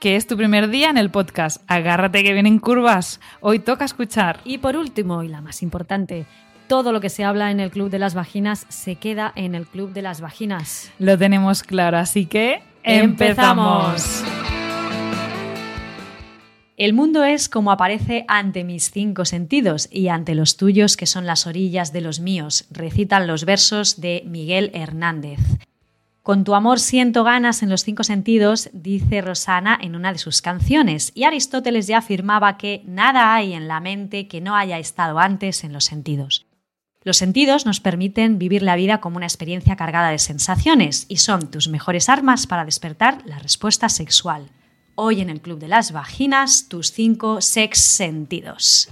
que es tu primer día en el podcast. Agárrate que vienen curvas. Hoy toca escuchar. Y por último, y la más importante, todo lo que se habla en el Club de las Vaginas se queda en el Club de las Vaginas. Lo tenemos claro, así que empezamos. El mundo es como aparece ante mis cinco sentidos y ante los tuyos que son las orillas de los míos, recitan los versos de Miguel Hernández. Con tu amor siento ganas en los cinco sentidos, dice Rosana en una de sus canciones, y Aristóteles ya afirmaba que nada hay en la mente que no haya estado antes en los sentidos. Los sentidos nos permiten vivir la vida como una experiencia cargada de sensaciones y son tus mejores armas para despertar la respuesta sexual. Hoy en el Club de las Vaginas, tus cinco sex sentidos.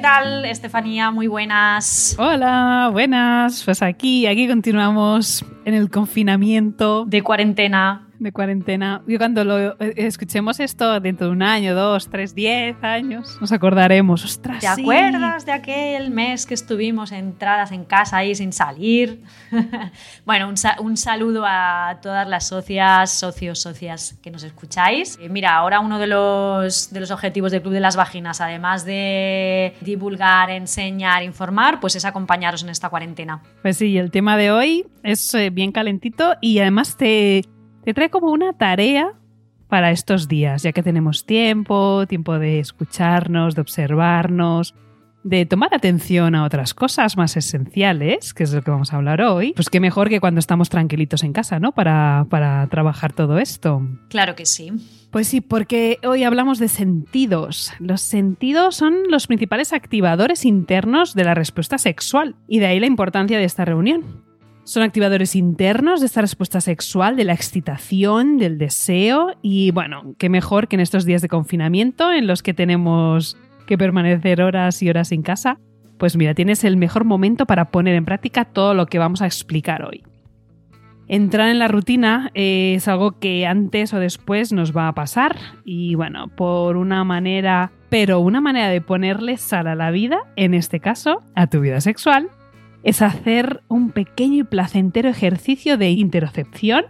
¿Qué tal, Estefanía? Muy buenas. Hola, buenas. Pues aquí, aquí continuamos en el confinamiento. De cuarentena de cuarentena. Yo cuando lo eh, escuchemos esto dentro de un año, dos, tres, diez años, nos acordaremos. Ostras, ¿Te acuerdas de aquel mes que estuvimos entradas en casa ahí sin salir? bueno, un, saludo a todas las socias, socios, socias que nos escucháis. Eh, mira, ahora uno de los, de los objetivos del Club de las Vaginas, además de divulgar, enseñar, informar, pues es acompañaros en esta cuarentena. Pues sí, el tema de hoy es eh, bien calentito y además te te trae como una tarea para estos días, ya que tenemos tiempo, tiempo de escucharnos, de observarnos, de tomar atención a otras cosas más esenciales, que es lo que vamos a hablar hoy, pues qué mejor que cuando estamos tranquilitos en casa, ¿no? Para, para trabajar todo esto. Claro que sí. Pues sí, porque hoy hablamos de sentidos. Los sentidos son los principales activadores internos de la respuesta sexual, y de ahí la importancia de esta reunión. Son activadores internos de esta respuesta sexual, de la excitación, del deseo y bueno, qué mejor que en estos días de confinamiento en los que tenemos que permanecer horas y horas en casa. Pues mira, tienes el mejor momento para poner en práctica todo lo que vamos a explicar hoy. Entrar en la rutina es algo que antes o después nos va a pasar y bueno, por una manera, pero una manera de ponerle sal a la vida, en este caso, a tu vida sexual, es hacer un pequeño y placentero ejercicio de interocepción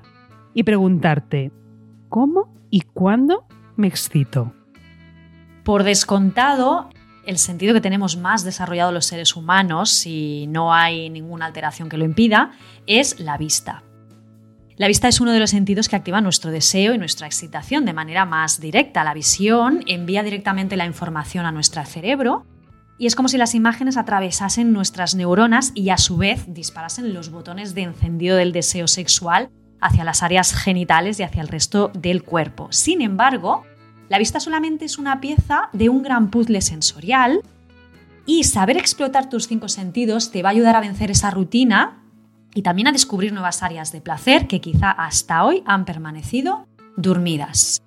y preguntarte, ¿cómo y cuándo me excito? Por descontado, el sentido que tenemos más desarrollado los seres humanos, si no hay ninguna alteración que lo impida, es la vista. La vista es uno de los sentidos que activa nuestro deseo y nuestra excitación de manera más directa. La visión envía directamente la información a nuestro cerebro y es como si las imágenes atravesasen nuestras neuronas y a su vez disparasen los botones de encendido del deseo sexual hacia las áreas genitales y hacia el resto del cuerpo. Sin embargo, la vista solamente es una pieza de un gran puzzle sensorial y saber explotar tus cinco sentidos te va a ayudar a vencer esa rutina y también a descubrir nuevas áreas de placer que quizá hasta hoy han permanecido dormidas.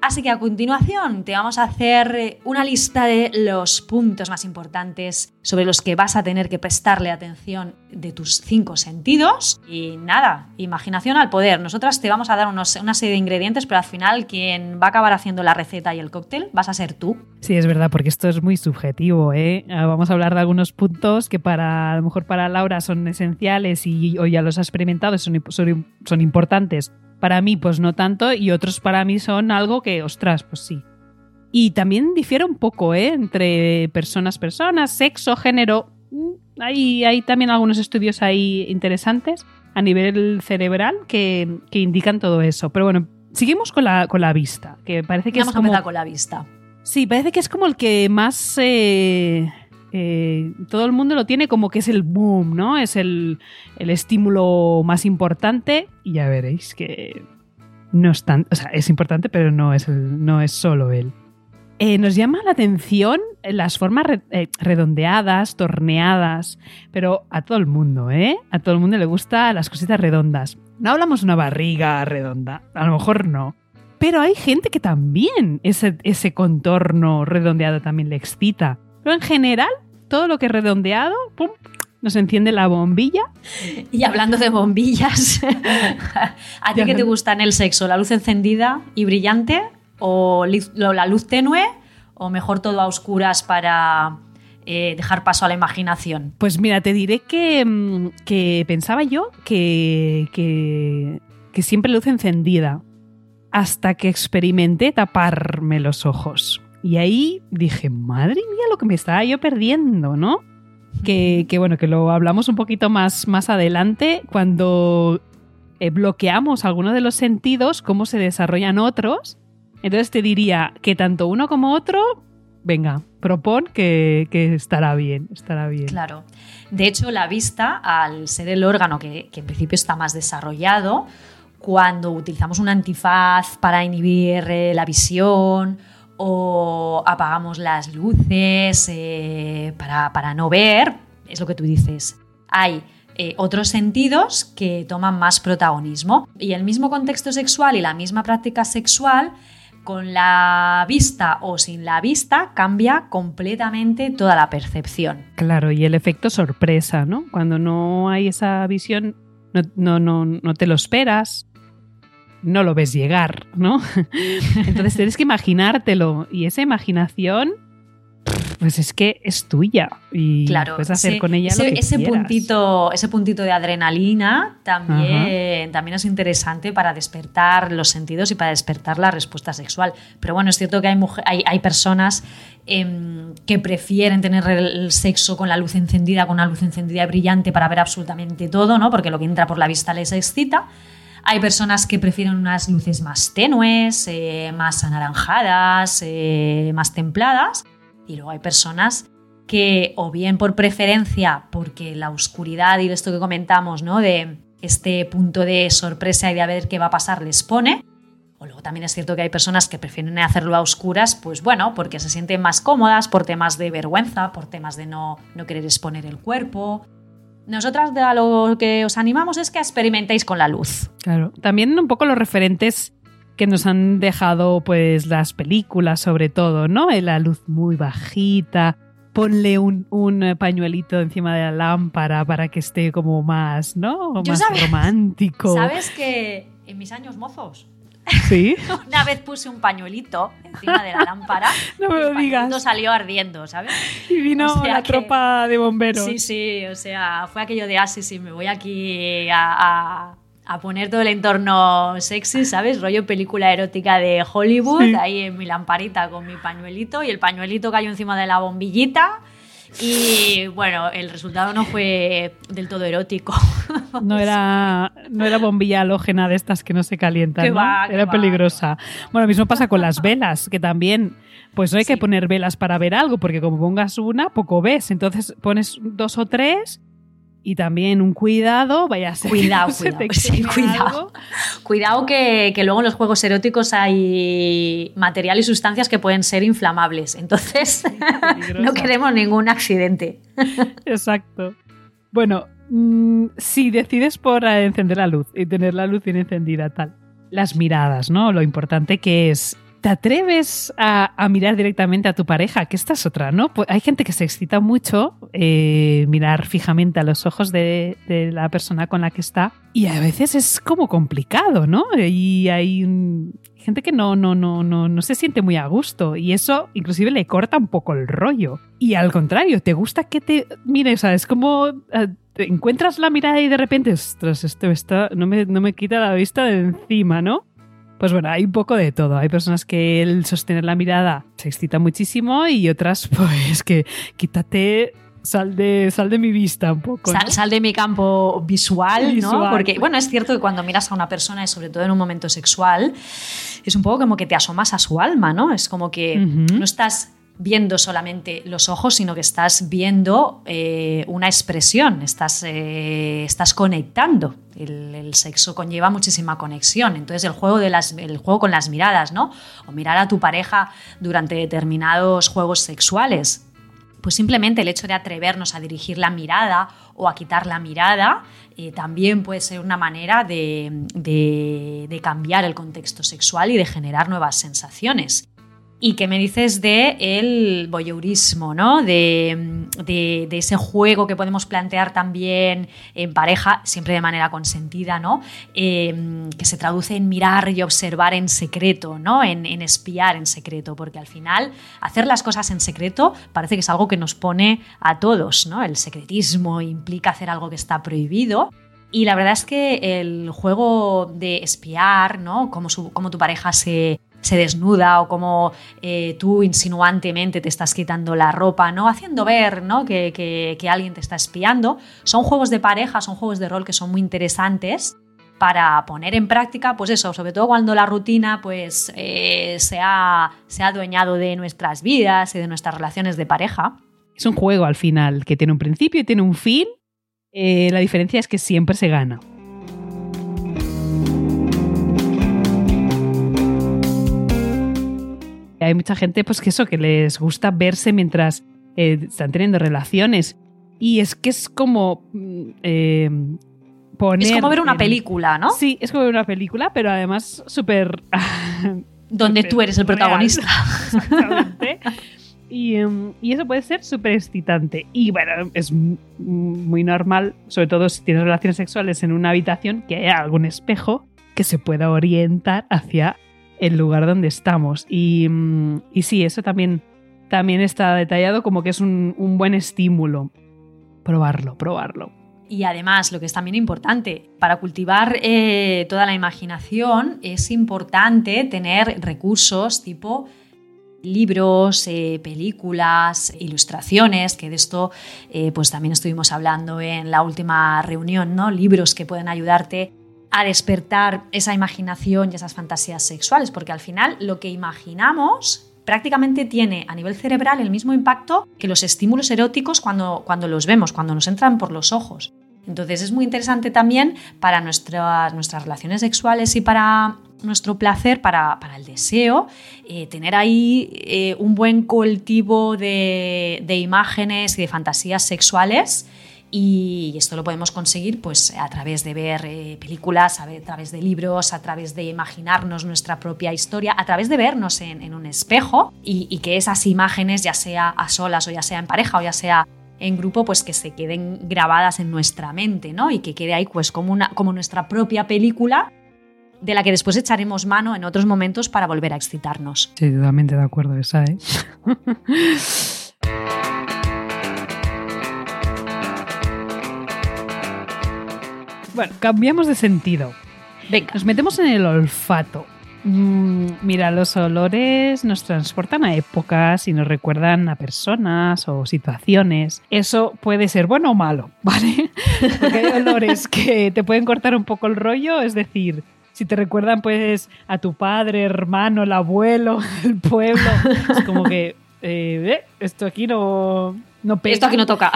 Así que a continuación te vamos a hacer eh, una lista de los puntos más importantes sobre los que vas a tener que prestarle atención de tus cinco sentidos. Y nada, imaginación al poder. Nosotras te vamos a dar una serie de ingredientes, pero al final quien va a acabar haciendo la receta y el cóctel vas a ser tú. Sí, es verdad, porque esto es muy subjetivo. ¿eh? Ah, vamos a hablar de algunos puntos que para a lo mejor para Laura son esenciales y hoy ya los ha experimentado, son, son, son importantes para mí, pues no tanto, y otros para mí son algo que, ostras, pues sí. Y también difiere un poco, ¿eh? Entre personas, personas, sexo, género. Mm, hay, hay también algunos estudios ahí interesantes a nivel cerebral que, indican todo eso. Pero bueno, seguimos con la, con la vista, que parece que Vamos es como... a con la vista. Sí, parece que es como el que más... Eh, eh, todo el mundo lo tiene como que es el boom, ¿no? Es el, estímulo más importante y ya veréis que no es tan, o sea, es importante, pero no es, no es solo él. Eh, nos llama la atención las formas eh, redondeadas, torneadas, pero a todo el mundo, ¿eh? A todo el mundo le gustan las cositas redondas. No hablamos una barriga redonda, a lo mejor no. Pero hay gente que también ese, ese contorno redondeado también le excita. Pero en general, todo lo que es redondeado, pum, nos enciende la bombilla. Y hablando de bombillas, ¿a ti qué te gusta en el sexo? ¿La luz encendida y brillante? ¿O la luz tenue? ¿O mejor todo a oscuras para eh, dejar paso a la imaginación? Pues mira, te diré que, mm, que pensaba yo que, que, que siempre luz encendida. Hasta que experimenté taparme los ojos. Y ahí dije, madre mía, lo que me estaba yo perdiendo, ¿no? que, bueno, que lo hablamos un poquito más, más adelante cuando eh, bloqueamos algunos de los sentidos, cómo se desarrollan otros. Entonces te diría que tanto uno como otro, venga, propon que, estará bien, estará bien. Claro. De hecho, la vista, al ser el órgano que, que en principio está más desarrollado, cuando utilizamos un antifaz para inhibir eh, la visión o apagamos las luces eh, para, no ver, es lo que tú dices. Hay eh, otros sentidos que toman más protagonismo. Y el mismo contexto sexual y la misma práctica sexual, con la vista o sin la vista, cambia completamente toda la percepción. Claro, y el efecto sorpresa, ¿no? Cuando no hay esa visión, no, no, no te lo esperas, no lo ves llegar, ¿no? Entonces tienes que imaginártelo y esa imaginación pues es que es tuya y claro, puedes hacer con ella ese, lo que ese puntito ese puntito de adrenalina también, también es interesante para despertar los sentidos y para despertar la respuesta sexual. Pero bueno es cierto que hay, hay, hay personas em, que prefieren tener el sexo con la luz encendida con una luz encendida y brillante para ver absolutamente todo no porque lo que entra por la vista les excita hay personas que prefieren unas luces más tenues, eh, más anaranjadas, eh, más templadas. Y luego hay personas que, o bien por preferencia, porque la oscuridad y esto que comentamos, ¿no? De este punto de sorpresa y de a ver qué va a pasar les pone. O luego también es cierto que hay personas que prefieren hacerlo a oscuras, pues bueno, porque se sienten más cómodas por temas de vergüenza, por temas de no, no querer exponer el cuerpo, nosotras de a lo que os animamos es que experimentéis con la luz. Claro, también un poco los referentes que nos han dejado pues las películas sobre todo, ¿no? La luz muy bajita, ponle un, pañuelito encima de la lámpara para que esté como más, ¿no? más romántico. ¿Sabes que en mis años mozos ¿Sí? Una vez puse un pañuelito encima de la lámpara. no me lo digas. salió ardiendo, ¿sabes? Y vino la tropa de bomberos. Sí, sí, o sea, fue aquello de, ah, sí, sí, me voy aquí a, poner todo el entorno sexy, ¿sabes? Rollo película erótica de Hollywood, ahí en mi lamparita con mi pañuelito y el pañuelito cayó encima de la bombillita y bueno, el resultado no fue del todo erótico. No era, no era bombilla halógena de estas que no se calientan, era peligrosa. Bueno, lo mismo pasa con las velas, que también, pues no hay que poner velas para ver algo, porque como pongas una, poco ves. Entonces pones dos o tres y también un cuidado, vaya a ser cuidado, cuidado, cuidado. Cuidado que, luego en los juegos eróticos hay material y sustancias que pueden ser inflamables. Entonces, no queremos ningún accidente. Exacto. Bueno, mm, si decides por encender la luz y tener la luz bien encendida, tal. Las miradas, ¿no? Lo importante que es ¿Te atreves a, mirar directamente a tu pareja? Que esta es otra, ¿no? Pues hay gente que se excita mucho eh, mirar fijamente a los ojos de, la persona con la que está y a veces es como complicado, ¿no? Y hay gente que no, no, no, no, no se siente muy a gusto y eso inclusive le corta un poco el rollo. Y al contrario, ¿te gusta que te mire? O sea, es como... Eh, encuentras la mirada y de repente, ostras, esto está, no, me, no me quita la vista de encima, ¿no? Pues bueno, hay un poco de todo. Hay personas que el sostener la mirada se excita muchísimo y otras, pues que quítate sal de, sal de mi vista un poco. Sal, de mi campo visual, ¿no? Porque, bueno, es cierto que cuando miras a una persona, y sobre todo en un momento sexual, es un poco como que te asomas a su alma, ¿no? Es como que no estás viendo solamente los ojos, sino que estás viendo eh, una expresión, estás, eh, estás conectando. El, sexo conlleva muchísima conexión. Entonces, el juego, de las, el juego con las miradas, ¿no? O mirar a tu pareja durante determinados juegos sexuales. Pues simplemente el hecho de atrevernos a dirigir la mirada o a quitar la mirada eh, también puede ser una manera de, de cambiar el contexto sexual y de generar nuevas sensaciones. ¿Y qué me dices de el voyeurismo, ¿no? De, ese juego que podemos plantear también en pareja, siempre de manera consentida, ¿no? Em, que se traduce en mirar y observar en secreto, ¿no? En, espiar en secreto, porque al final hacer las cosas en secreto parece que es algo que nos pone a todos, ¿no? El secretismo implica hacer algo que está prohibido. Y la verdad es que el juego de espiar, ¿no? Cómo, cómo tu pareja se se desnuda o como eh, tú insinuantemente te estás quitando la ropa, ¿no? Haciendo ver ¿no? Que, alguien te está espiando. Son juegos de pareja, son juegos de rol que son muy interesantes para poner en práctica, pues eso, sobre todo cuando la rutina pues eh, se, ha, se, ha, adueñado de nuestras vidas y de nuestras relaciones de pareja. Es un juego al final que tiene un principio y tiene un fin. Eh, la diferencia es que siempre se gana. Hay mucha gente, pues que eso, que les gusta verse mientras eh, están teniendo relaciones. Y es que es como mm, eh, poner. Es como ver una película, ¿no? Sí, es como ver una película, pero además súper. Donde tú eres el protagonista. exactamente. Em, y, eso puede ser súper excitante. Y bueno, es muy normal, sobre todo si tienes relaciones sexuales en una habitación, que haya algún espejo que se pueda orientar hacia el lugar donde estamos. Y, mm, y sí, eso también, también está detallado como que es un, buen estímulo. Probarlo, probarlo. Y además, lo que es también importante, para cultivar eh, toda la imaginación es importante tener recursos tipo libros, eh, películas, ilustraciones, que de esto eh, pues también estuvimos hablando en la última reunión, ¿no? Libros que pueden ayudarte a despertar esa imaginación y esas fantasías sexuales, porque al final lo que imaginamos prácticamente tiene a nivel cerebral el mismo impacto que los estímulos eróticos cuando, cuando los vemos, cuando nos entran por los ojos. Entonces es muy interesante también para nuestras, nuestras relaciones sexuales y para nuestro placer, para, el deseo, eh, tener ahí eh, un buen cultivo de, de imágenes y de fantasías sexuales y esto lo podemos conseguir pues, a través de ver eh, películas, a, través de libros, a través de imaginarnos nuestra propia historia, a través de vernos en, un espejo y, que esas imágenes, ya sea a solas o ya sea en pareja o ya sea en grupo, pues que se queden grabadas en nuestra mente, ¿no? Y que quede ahí pues como, una, como nuestra propia película de la que después echaremos mano en otros momentos para volver a excitarnos. Sí, totalmente de acuerdo, esa, ¿eh? Bueno, cambiamos de sentido. Venga. Nos metemos en el olfato. Mm, mira, los olores nos transportan a épocas y nos recuerdan a personas o situaciones. Eso puede ser bueno o malo, ¿vale? Porque hay olores que te pueden cortar un poco el rollo, es decir, si te recuerdan pues a tu padre, hermano, el abuelo, el pueblo, es como que eh, esto aquí no, no Esto aquí no toca.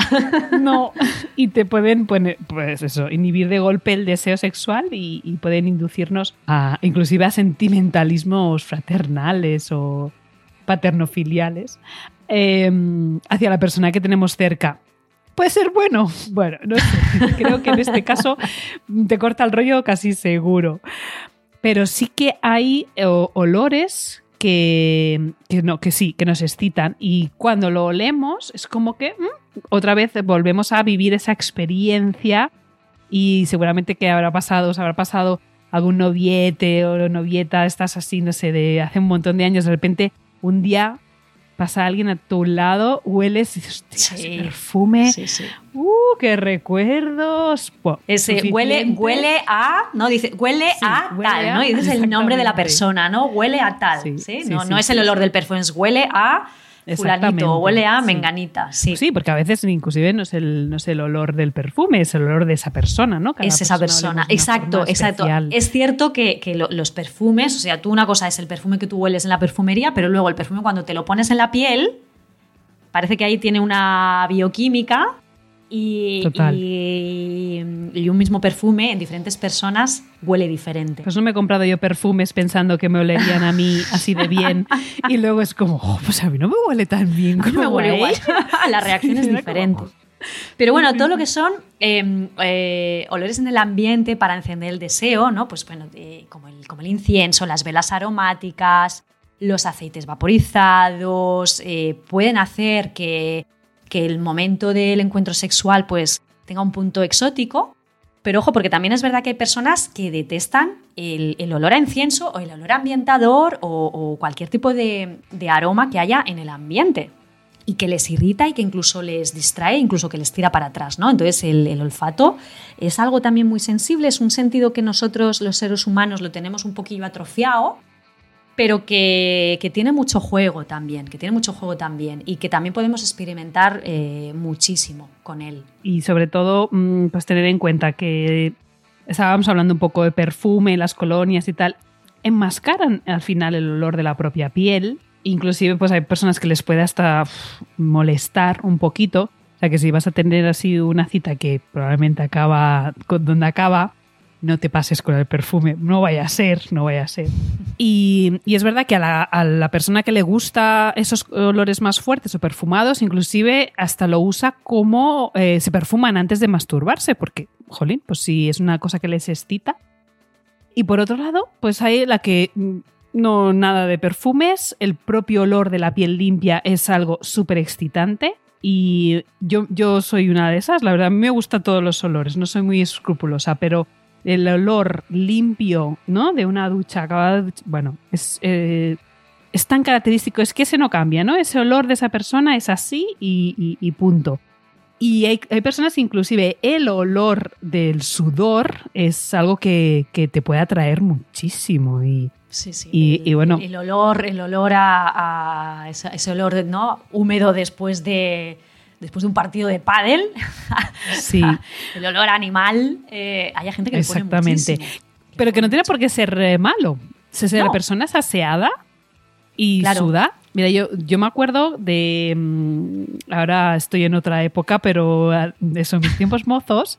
No, y te pueden poner, pues eso, inhibir de golpe el deseo sexual y, pueden inducirnos a inclusive a sentimentalismos fraternales o paternofiliales em, hacia la persona que tenemos cerca. Puede ser bueno. Bueno, no sé. Creo que en este caso te corta el rollo casi seguro. Pero sí que hay olores que, no, que sí, que nos excitan. Y cuando lo olemos, es como que mm, otra vez volvemos a vivir esa experiencia. Y seguramente que habrá pasado, os habrá pasado algún noviete o novieta, estás así, no sé, de hace un montón de años, de repente un día pasa alguien a tu lado, hueles y dices, ese perfume. Sí, sí. ¡Uh, qué recuerdos! ese huele, huele a, ¿no? Dice, huele a tal, ¿no? Y dices el nombre de la persona, ¿no? Huele a tal, ¿sí? no, no es el olor del perfume, es huele a fulanito, huele a menganita, sí. Sí, porque a veces inclusive no es, el, no es el olor del perfume, es el olor de esa persona, ¿no? es esa persona, exacto, exacto. Es cierto que, los perfumes, o sea, tú una cosa es el perfume que tú hueles en la perfumería, pero luego el perfume cuando te lo pones en la piel, Parece que ahí tiene una bioquímica y, Total. y- y un mismo perfume en diferentes personas huele diferente. Pues no me he comprado yo perfumes pensando que me olerían a mí así de bien. Y luego es como, oh, pues a mí no me huele tan bien como me huele a igual. La reacción es Era diferente. como- Pero bueno, todo lo que son eh, eh, olores en el ambiente para encender el deseo, ¿no? Pues bueno, eh, como, el, como el incienso, las velas aromáticas, los aceites vaporizados, eh, pueden hacer que, que el momento del encuentro sexual pues tenga un punto exótico. Pero ojo, porque también es verdad que hay personas que detestan el, olor a incienso o el olor ambientador o, cualquier tipo de, de aroma que haya en el ambiente y que les irrita y que incluso les distrae, incluso que les tira para atrás, ¿no? Entonces el, el olfato es algo también muy sensible, es un sentido que nosotros los seres humanos lo tenemos un poquillo atrofiado, pero que, que tiene mucho juego también, que tiene mucho juego también y que también podemos experimentar eh, muchísimo con él. Y sobre todo, mm, pues tener en cuenta que estábamos hablando un poco de perfume, las colonias y tal, enmascaran al final el olor de la propia piel. Inclusive, pues hay personas que les puede hasta molestar un poquito. O sea, que si vas a tener así una cita que probablemente acaba con donde acaba, no te pases con el perfume. No vaya a ser, no vaya a ser. Y, es verdad que a la, persona que le gusta esos olores más fuertes o perfumados, inclusive hasta lo usa como eh, se perfuman antes de masturbarse, porque, jolín, pues si es una cosa que les excita. Y por otro lado, pues hay la que mm, no nada de perfumes, el propio olor de la piel limpia es algo súper excitante. Y yo, yo soy una de esas, la verdad, a mí me gustan todos los olores, no soy muy escrupulosa, pero el olor limpio, ¿no? De una ducha acabada bueno, es, eh, es tan característico, es que ese no cambia, ¿no? Ese olor de esa persona es así y, y- y punto. Y hay, hay personas, inclusive, el olor del sudor es algo que, que te puede atraer muchísimo. Y Sí, sí. Y- el, y bueno. El olor, el olor a, a esa- ese, olor ¿no? húmedo después de, después de un partido de pádel. sí, el olor animal. eh, hay gente que le pone Exactamente. pero que no tiene por qué ser eh, malo. Si si la No. persona es aseada y Claro. suda. Mira, yo, yo me acuerdo de. mm, Ahora estoy en otra época, pero ah, eso, en mis tiempos mozos.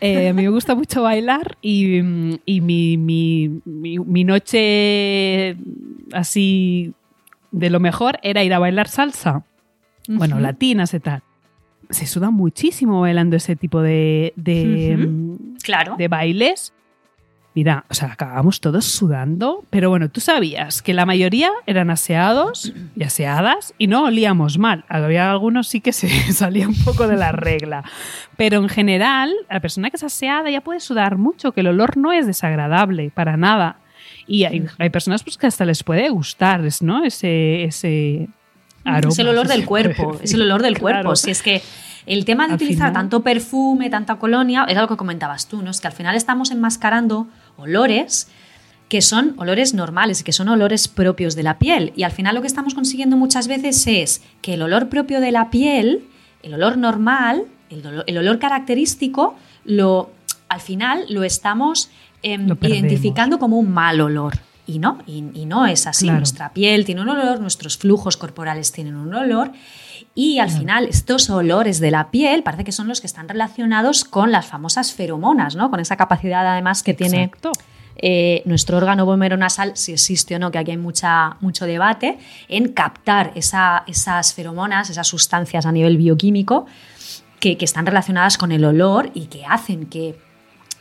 eh, a mí me gusta mucho bailar y, mm, y mi, mi, mi- mi noche así de lo mejor era ir a bailar salsa. Bueno, latinas y tal. Se suda muchísimo bailando ese tipo de, de, mm, Claro. de bailes. Mira, o sea, acabamos todos sudando, pero bueno, tú sabías que la mayoría eran aseados y aseadas y no olíamos mal. Había algunos sí que se salía un poco de la regla. Pero en general, la persona que es aseada ya puede sudar mucho, que el olor no es desagradable para nada. Y hay, hay personas pues, que hasta les puede gustar, ¿no? Ese, ese es el olor del cuerpo, es el olor del Claro. cuerpo. Si es que el tema de Al utilizar final- tanto perfume, tanta colonia, es algo que comentabas tú, ¿no? Es que al final estamos enmascarando olores que son olores normales que son olores propios de la piel. Y al final lo que estamos consiguiendo muchas veces es que el olor propio de la piel, el olor normal, el, olor característico, lo, al final lo estamos em, Lo identificando como un mal olor. Y no, y, y no es así. Claro. Nuestra piel tiene un olor, nuestros flujos corporales tienen un olor. Y al Claro. final, estos olores de la piel parece que son los que están relacionados con las famosas feromonas, ¿no? Con esa capacidad, además, que tiene eh, nuestro órgano nasal, si existe o no, que aquí hay mucha, mucho debate, en captar esa- esas feromonas, esas sustancias a nivel bioquímico que, que están relacionadas con el olor y que hacen que,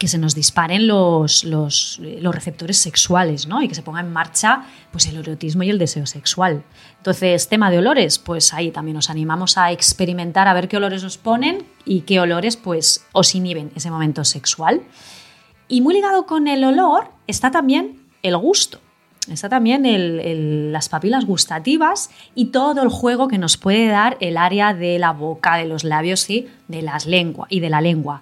que se nos disparen los, los, los receptores sexuales ¿no? y que se ponga en marcha pues, el erotismo y el deseo sexual. Entonces, tema de olores, pues ahí también nos animamos a experimentar, a ver qué olores os ponen y qué olores pues, os inhiben ese momento sexual. Y muy ligado con el olor está también el gusto. Está también el- las papilas gustativas y todo el juego que nos puede dar el área de la boca, de los labios y de las lengua, y de la lengua.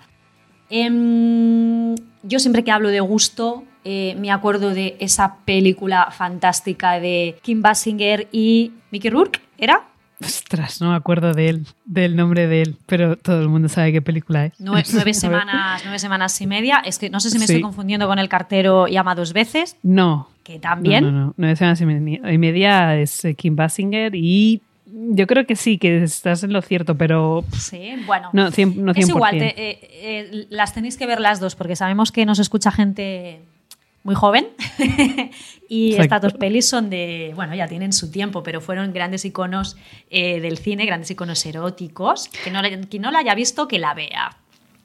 Em, yo siempre que hablo de gusto eh, me acuerdo de esa película fantástica de Kim Basinger y Mickey Rourke, ¿era? Ostras, no me acuerdo de él, del nombre de él, pero todo el mundo sabe qué película es. Nueve, semanas, nueve semanas y media. Es que no sé si me Sí. estoy confundiendo con el cartero llama dos veces, No. que también. No, no, no. Nueve semanas y media, y media es eh, Kim Basinger y yo creo que sí, que estás en lo cierto, pero. Sí, bueno. No, 100%. No 100%. Es igual, te, eh, eh, las tenéis que ver las dos, porque sabemos que nos escucha gente muy joven y Exacto. estas dos pelis son de, bueno, ya tienen su tiempo, pero fueron grandes iconos eh, del cine, grandes iconos eróticos. Que no, quien no la haya visto, que la vea.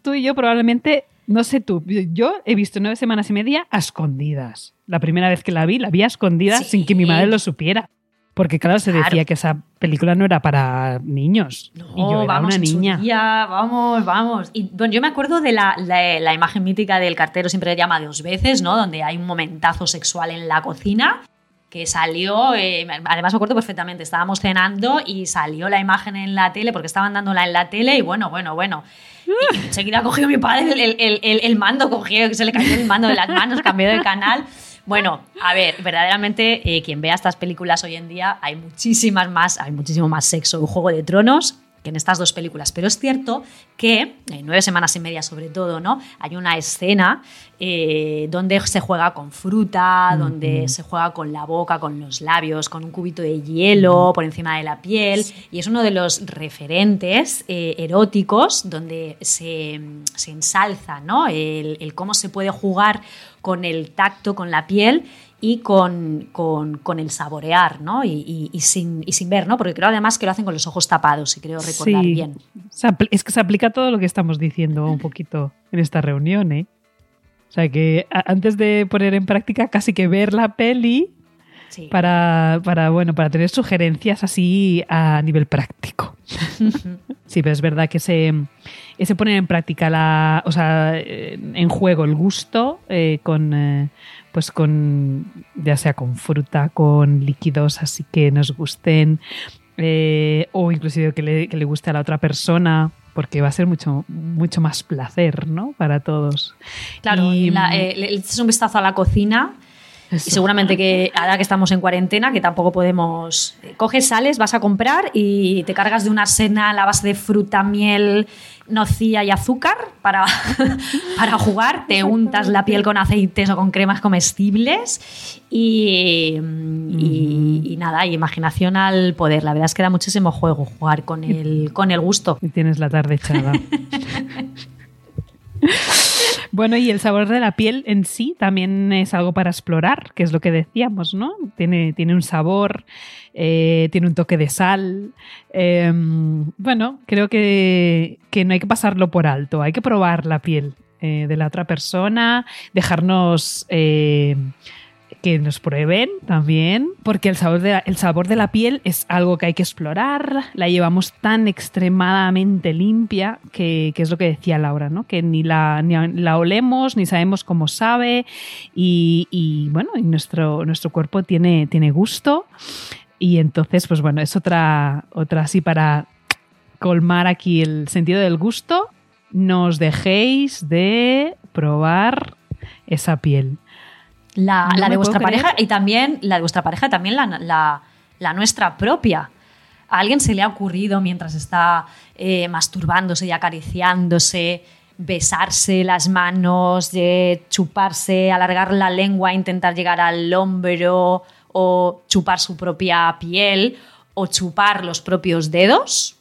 Tú y yo probablemente, no sé tú, yo he visto nueve semanas y media a escondidas. La primera vez que la vi, la vi a escondidas Sí. sin que mi madre lo supiera. Porque claro, se Claro. decía que esa película no era para niños. No, y yo era vamos, una niña. día, vamos, vamos. Y bueno, yo me acuerdo de la, la- la imagen mítica del cartero siempre le llama dos veces, ¿no? Donde hay un momentazo sexual en la cocina que salió, eh, además me acuerdo perfectamente, estábamos cenando y salió la imagen en la tele porque estaban dándola en la tele y bueno, bueno, bueno. Y enseguida cogió mi padre el, el- el- el mando, cogió, se le cayó el mando de las manos, cambió de canal. Bueno, a ver, verdaderamente eh, quien vea estas películas hoy en día hay muchísimas más, hay muchísimo más sexo en Juego de Tronos que en estas dos películas. Pero es cierto que en nueve semanas y media sobre todo, ¿no? Hay una escena eh, donde se juega con fruta, donde se juega con la boca, con los labios, con un cubito de hielo por encima de la piel. Y es uno de los referentes eh, eróticos donde se, se ensalza, ¿no? El, el cómo se puede jugar con el tacto, con la piel y con, con- con el saborear, ¿no? Y, y- y sin, y sin ver, ¿no? Porque creo además que lo hacen con los ojos tapados, y creo recordar Sí. bien. Es que se aplica todo lo que estamos diciendo un poquito en esta reunión, ¿eh? O sea que antes de poner en práctica casi que ver la peli Sí. para, para, bueno, para tener sugerencias así a nivel práctico. Sí, pero es verdad que se, se pone en práctica la, o sea, eh, en juego el gusto eh, con, eh, pues con, ya sea con fruta, con líquidos así que nos gusten, eh, o inclusive que le, que le guste a la otra persona, porque va a ser mucho, mucho más placer, ¿no? Para todos. Claro, Y- la- eh, le echas un vistazo a la cocina y seguramente que ahora que estamos en cuarentena, que tampoco podemos... eh, Coges, sales, vas a comprar y te cargas de una cena a la base de fruta, miel, nocilla y azúcar para, para jugar. Te untas la piel con aceites o con cremas comestibles y, y- y nada, y imaginación al poder. La verdad es que da muchísimo juego jugar con el, con el gusto. Y tienes la tarde echada. Bueno, y el sabor de la piel en sí también es algo para explorar, que es lo que decíamos, ¿no? Tiene, tiene un sabor, eh, tiene un toque de sal. eh, bueno, creo que, que no hay que pasarlo por alto, hay que probar la piel eh, de la otra persona, dejarnos eh, que nos prueben también, porque el sabor, de la, el sabor de la piel es algo que hay que explorar, la llevamos tan extremadamente limpia que, que es lo que decía Laura, ¿no? que ni la, ni la olemos, ni sabemos cómo sabe y, y, bueno, y nuestro, nuestro cuerpo tiene, tiene gusto y entonces, pues bueno, es otra, otra así para colmar aquí el sentido del gusto, no os dejéis de probar esa piel. La, No la me de vuestra creer. pareja y también la de vuestra pareja, también la, la- la nuestra propia. ¿A alguien se le ha ocurrido mientras está eh, masturbándose y acariciándose, besarse las manos, de chuparse, alargar la lengua, intentar llegar al hombro o chupar su propia piel o chupar los propios dedos?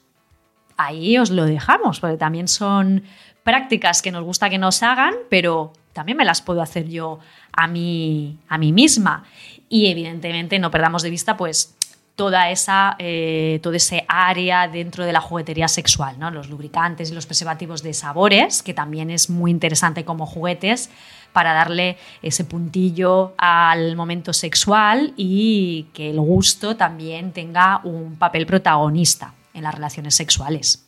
ahí os lo dejamos, porque también son prácticas que nos gusta que nos hagan, pero también me las puedo hacer yo a mí, a mí misma. Y evidentemente no perdamos de vista pues toda esa, eh, todo ese área dentro de la juguetería sexual, ¿no? los lubricantes y los preservativos de sabores, que también es muy interesante como juguetes para darle ese puntillo al momento sexual y que el gusto también tenga un papel protagonista en las relaciones sexuales.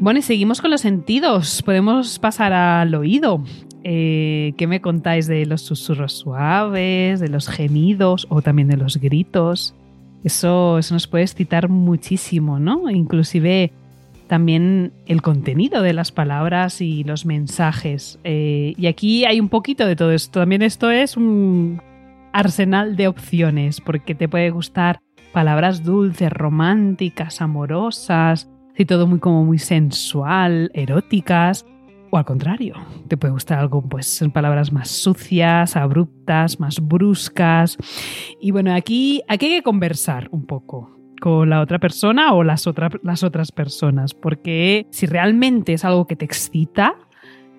Bueno, y seguimos con los sentidos. Podemos pasar al oído. Eh, ¿Qué me contáis de los susurros suaves, de los gemidos o también de los gritos? Eso, nos puede excitar muchísimo, ¿no? Inclusive también el contenido de las palabras y los mensajes. Eh, y aquí hay un poquito de todo esto. También esto es un arsenal de opciones, porque te puede gustar palabras dulces, románticas, amorosas, y todo muy como muy sensual, eróticas. O al contrario, te puede gustar algo, pues, en palabras más sucias, abruptas, más bruscas. Y bueno, aquí, aquí hay que conversar un poco con la otra persona o las, las otras personas, porque si realmente es algo que te excita,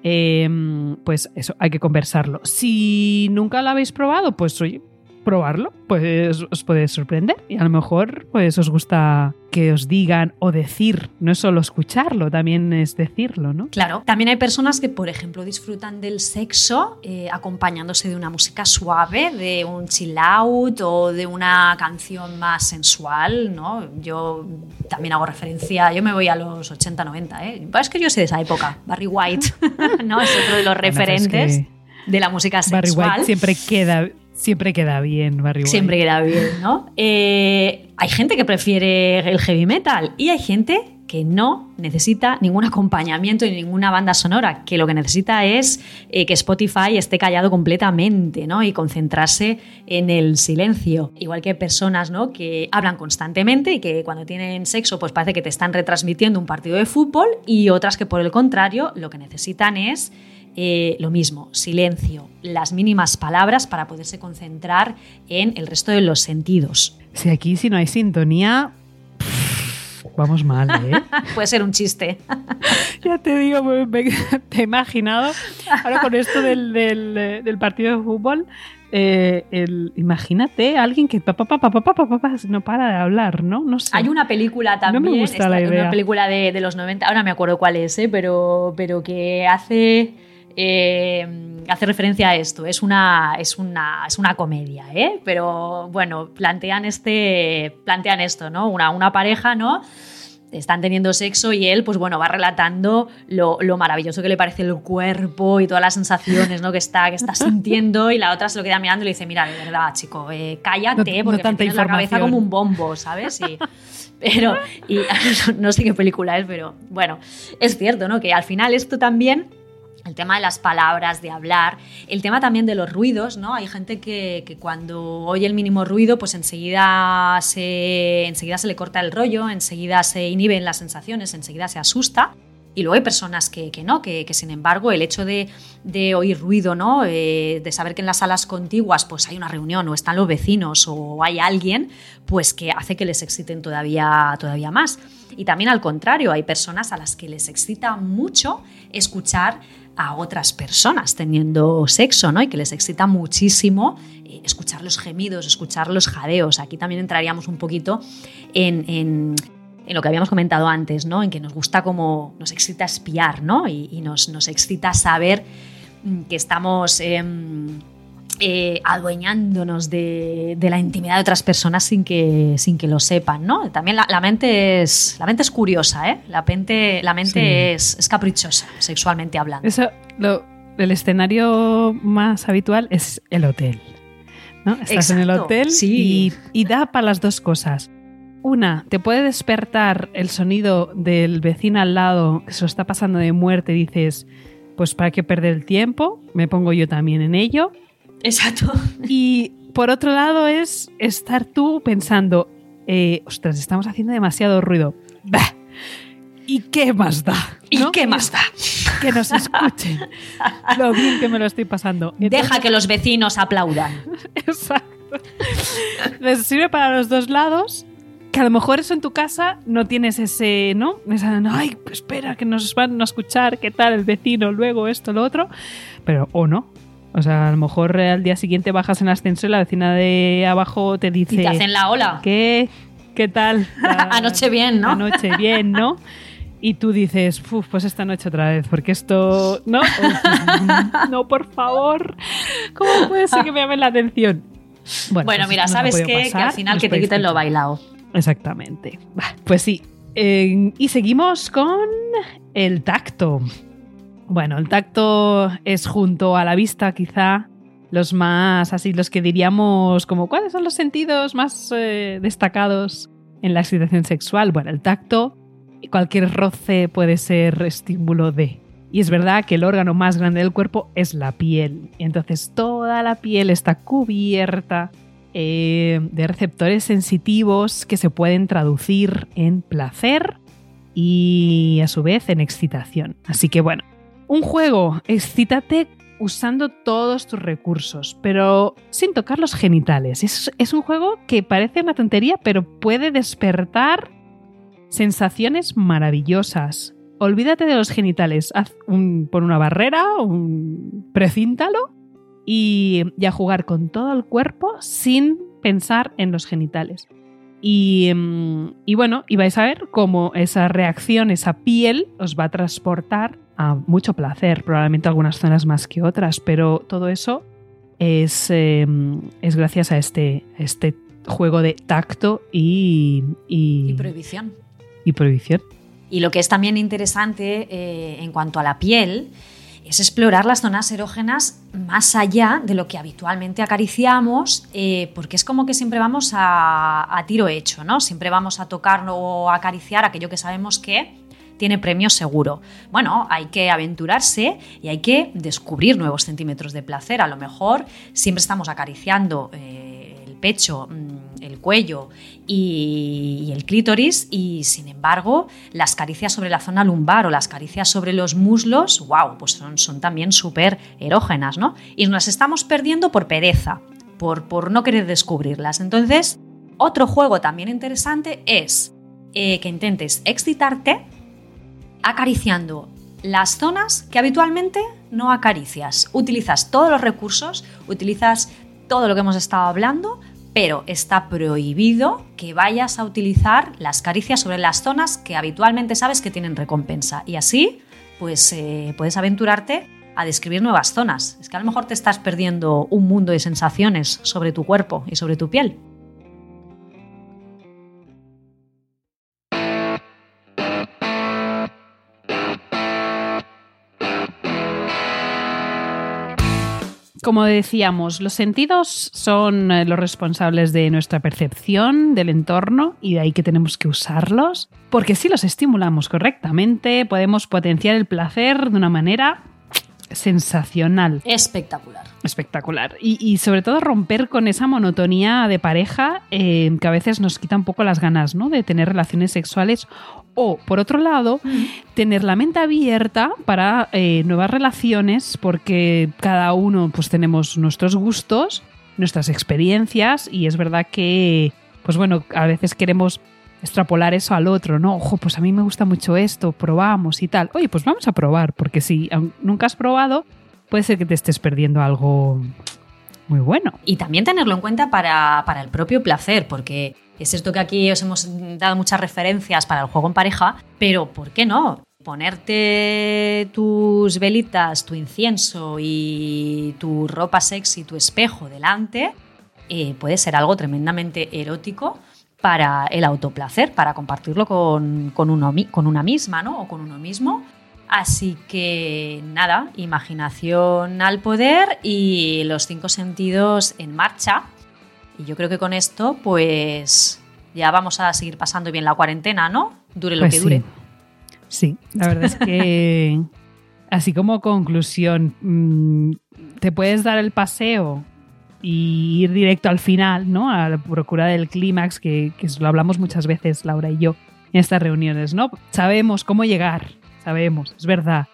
em, pues eso, hay que conversarlo. Si nunca lo habéis probado, pues oye, probarlo, pues os puede sorprender y a lo mejor pues os gusta que os digan o decir, no es solo escucharlo, también es decirlo, ¿no? Claro, también hay personas que, por ejemplo, disfrutan del sexo eh, acompañándose de una música suave, de un chill out o de una canción más sensual, ¿no? Yo también hago referencia, yo me voy a los 80, 90, ¿eh? Es que yo sé de esa época, Barry White, ¿no? Es otro de los referentes. de la música sexual. Barry White siempre queda Siempre queda bien, Barry. Siempre queda bien, ¿no? Eh, hay gente que prefiere el heavy metal y hay gente que no necesita ningún acompañamiento ni ninguna banda sonora, que lo que necesita es eh, que Spotify esté callado completamente ¿no? y concentrarse en el silencio. Igual que personas ¿no? que hablan constantemente y que cuando tienen sexo pues parece que te están retransmitiendo un partido de fútbol y otras que por el contrario lo que necesitan es eh, lo mismo, silencio, las mínimas palabras para poderse concentrar en el resto de los sentidos. Si aquí si no hay sintonía, vamos mal, ¿eh? Puede ser un chiste. ya te digo, te he imaginado, ahora con esto del, del, partido de fútbol, eh, el, imagínate alguien que pa, pa, pa, no para de hablar, ¿no? No sé. Hay una película también, no me gusta la idea. una película de, de, los 90, ahora me acuerdo cuál es, ¿eh? pero, pero que hace eh, hace referencia a esto. Es una, es una, es una comedia, ¿eh? Pero bueno, plantean, este, plantean esto, ¿no? Una, una pareja, ¿no? están teniendo sexo y él, pues bueno, va relatando lo, maravilloso que le parece el cuerpo y todas las sensaciones ¿no? que, está, que está sintiendo y la otra se lo queda mirando y le dice, mira, de verdad, chico, eh, cállate porque no tienes la cabeza como un bombo, ¿sabes? Y, pero, y, no sé qué película es, pero bueno, es cierto, ¿no? Que al final esto también el tema de las palabras, de hablar, el tema también de los ruidos, ¿no? Hay gente que, cuando oye el mínimo ruido, pues enseguida se, enseguida se le corta el rollo, enseguida se inhiben las sensaciones, enseguida se asusta. Y luego hay personas que, no, que, sin embargo el hecho de, oír ruido, ¿no? Eh, de saber que en las salas contiguas pues hay una reunión o están los vecinos o hay alguien, pues que hace que les exciten todavía, todavía más. Y también al contrario, hay personas a las que les excita mucho escuchar a otras personas teniendo sexo, ¿no? Y que les excita muchísimo eh, escuchar los gemidos, escuchar los jadeos. Aquí también entraríamos un poquito en, lo que habíamos comentado antes, ¿no? En que nos gusta como nos excita espiar, ¿no? Y, nos, nos, excita saber mm, que estamos em, eh, adueñándonos de, la intimidad de otras personas sin que, sin que lo sepan, ¿no? También la, mente, es, la mente es curiosa, ¿eh? La mente, la mente es, caprichosa, sexualmente hablando. Eso, el escenario más habitual es el hotel. ¿no? Estás en el hotel y, y da para las dos cosas. Una, te puede despertar el sonido del vecino al lado que se lo está pasando de muerte y dices, pues para qué perder el tiempo, me pongo yo también en ello. Exacto. Y por otro lado es estar tú pensando, eh, ostras, estamos haciendo demasiado ruido. ¿Y qué más da? ¿Y qué más da? Que nos escuchen. Lo bien que me lo estoy pasando. Deja que los vecinos aplaudan. Exacto. Les sirve para los dos lados. Que a lo mejor eso en tu casa no tienes ese, ¿no? Esa, ay, espera, que nos van a escuchar, qué tal el vecino, luego esto, lo otro. Pero, o no, o sea, a lo mejor al día siguiente bajas en el ascensor y la vecina de abajo te dice... Y te hacen la ola. ¿Qué? ¿Qué tal? Anoche bien, ¿no? Anoche bien, ¿no? Y tú dices, pues esta noche otra vez, porque esto... ¿No? no, por favor. ¿Cómo puede ser que me llamen la atención? Bueno, pues mira, ¿sabes qué? que al final que te quiten lo bailado. Exactamente. Pues sí. Eh, y seguimos con el tacto. Bueno, el tacto es junto a la vista quizá los más así, los que diríamos como cuáles son los sentidos más eh, destacados en la excitación sexual. Bueno, el tacto, cualquier roce puede ser estímulo de. Y es verdad que el órgano más grande del cuerpo es la piel. Y entonces toda la piel está cubierta eh, de receptores sensitivos que se pueden traducir en placer y a su vez en excitación. Así que bueno, Un juego, excítate usando todos tus recursos, pero sin tocar los genitales. Es, un juego que parece una tontería, pero puede despertar sensaciones maravillosas. Olvídate de los genitales, haz un, por una barrera, un precíntalo y, y a jugar con todo el cuerpo sin pensar en los genitales. Y, mm, y, bueno, y vais a ver cómo esa reacción, esa piel, os va a transportar a mucho placer, probablemente algunas zonas más que otras, pero todo eso es, eh, es gracias a este, este juego de tacto y, y, Y prohibición. y prohibición. Y lo que es también interesante eh, en cuanto a la piel es explorar las zonas erógenas más allá de lo que habitualmente acariciamos, eh, porque es como que siempre vamos a, tiro hecho, ¿no? Siempre vamos a tocar o acariciar aquello que sabemos que tiene premio seguro. Bueno, hay que aventurarse y hay que descubrir nuevos centímetros de placer. A lo mejor siempre estamos acariciando eh, el pecho, mm, el cuello y, el clítoris y sin embargo las caricias sobre la zona lumbar o las caricias sobre los muslos, wow, pues son, son también súper erógenas, ¿no? Y nos estamos perdiendo por pereza, por, por no querer descubrirlas. Entonces, otro juego también interesante es eh, que intentes excitarte acariciando las zonas que habitualmente no acaricias. Utilizas todos los recursos, utilizas todo lo que hemos estado hablando, pero está prohibido que vayas a utilizar las caricias sobre las zonas que habitualmente sabes que tienen recompensa. Y así, pues eh, puedes aventurarte a describir nuevas zonas. Es que a lo mejor te estás perdiendo un mundo de sensaciones sobre tu cuerpo y sobre tu piel. Como decíamos, los sentidos son eh, los responsables de nuestra percepción del entorno y de ahí que tenemos que usarlos, porque si los estimulamos correctamente podemos potenciar el placer de una manera sensacional, Espectacular. espectacular. Y, y sobre todo romper con esa monotonía de pareja eh, que a veces nos quita un poco las ganas ¿no? de tener relaciones sexuales o, por otro lado, tener la mente abierta para eh, nuevas relaciones porque cada uno pues tenemos nuestros gustos, nuestras experiencias y es verdad que pues bueno, a veces queremos extrapolar eso al otro, ¿no? Ojo, pues a mí me gusta mucho esto, probamos y tal. Oye, pues vamos a probar, porque si nunca has probado, puede ser que te estés perdiendo algo muy bueno. Y también tenerlo en cuenta para, para el propio placer, porque es cierto que aquí os hemos dado muchas referencias para el juego en pareja, pero ¿por qué no? Ponerte tus velitas, tu incienso y tu ropa sexy, tu espejo delante, eh, puede ser algo tremendamente erótico para el autoplacer, para compartirlo con, con uno con una misma, ¿no? O con uno mismo. Así que nada, imaginación al poder y los cinco sentidos en marcha. Y yo creo que con esto, pues ya vamos a seguir pasando bien la cuarentena, ¿no? Dure lo Pues que dure. Sí, la verdad es que así como conclusión, mm, te puedes dar el paseo y ir directo al final, ¿no? A la procura del clímax, que, que lo hablamos muchas veces, Laura y yo, en estas reuniones, ¿no? Sabemos cómo llegar, sabemos, es verdad.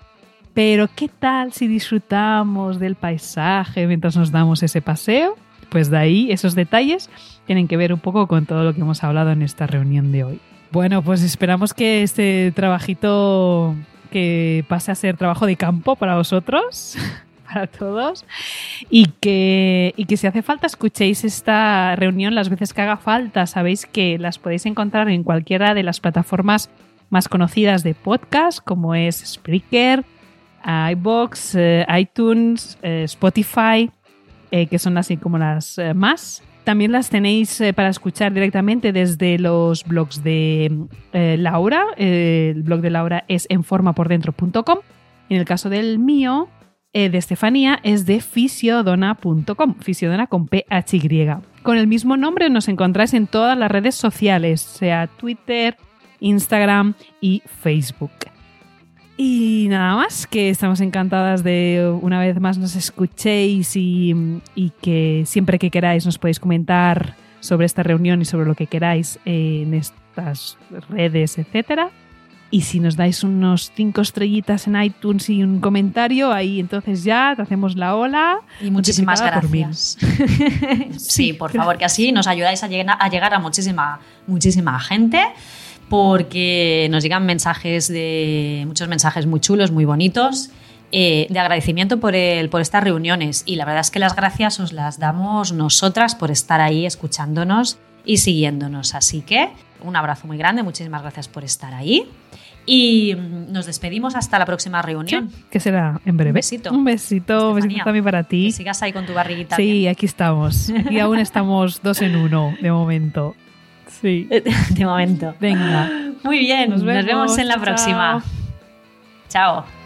Pero ¿qué tal si disfrutamos del paisaje mientras nos damos ese paseo? Pues de ahí esos detalles tienen que ver un poco con todo lo que hemos hablado en esta reunión de hoy. Bueno, pues esperamos que este trabajito que pase a ser trabajo de campo para vosotros, para todos, y que, y que si hace falta escuchéis esta reunión las veces que haga falta. Sabéis que las podéis encontrar en cualquiera de las plataformas más conocidas de podcast, como es Spreaker, iBox, eh, iTunes, eh, Spotify, eh, que son así como las eh, más. También las tenéis eh, para escuchar directamente desde los blogs de eh, Laura. Eh, el blog de Laura es enformapordentro.com. En el caso del mío, eh, de Estefanía, es de fisiodona.com. Fisiodona con PHY. Con el mismo nombre nos encontráis en todas las redes sociales, sea Twitter, Instagram y Facebook. Y nada más, que estamos encantadas de una vez más nos escuchéis y, y que siempre que queráis nos podéis comentar sobre esta reunión y sobre lo que queráis en estas redes, etcétera. Y si nos dais unos cinco estrellitas en iTunes y un comentario, ahí entonces ya te hacemos la ola. Y muchísimas por gracias. sí, por favor, que así nos ayudáis a llegar a, llegar a muchísima, muchísima gente porque nos llegan mensajes de muchos mensajes muy chulos, muy bonitos. eh, de agradecimiento por, el, por estas reuniones y la verdad es que las gracias os las damos nosotras por estar ahí escuchándonos y siguiéndonos. Así que un abrazo muy grande, muchísimas gracias por estar ahí y mm, nos despedimos hasta la próxima reunión. Que será en breve. Un besito. Un besito, un besito también para ti. Que sigas ahí con tu barriguita. Sí, aquí estamos. Aquí aún estamos dos en uno, de momento. Sí. De momento. Venga. Muy bien, Nos nos vemos, en la Chao. próxima. Chao.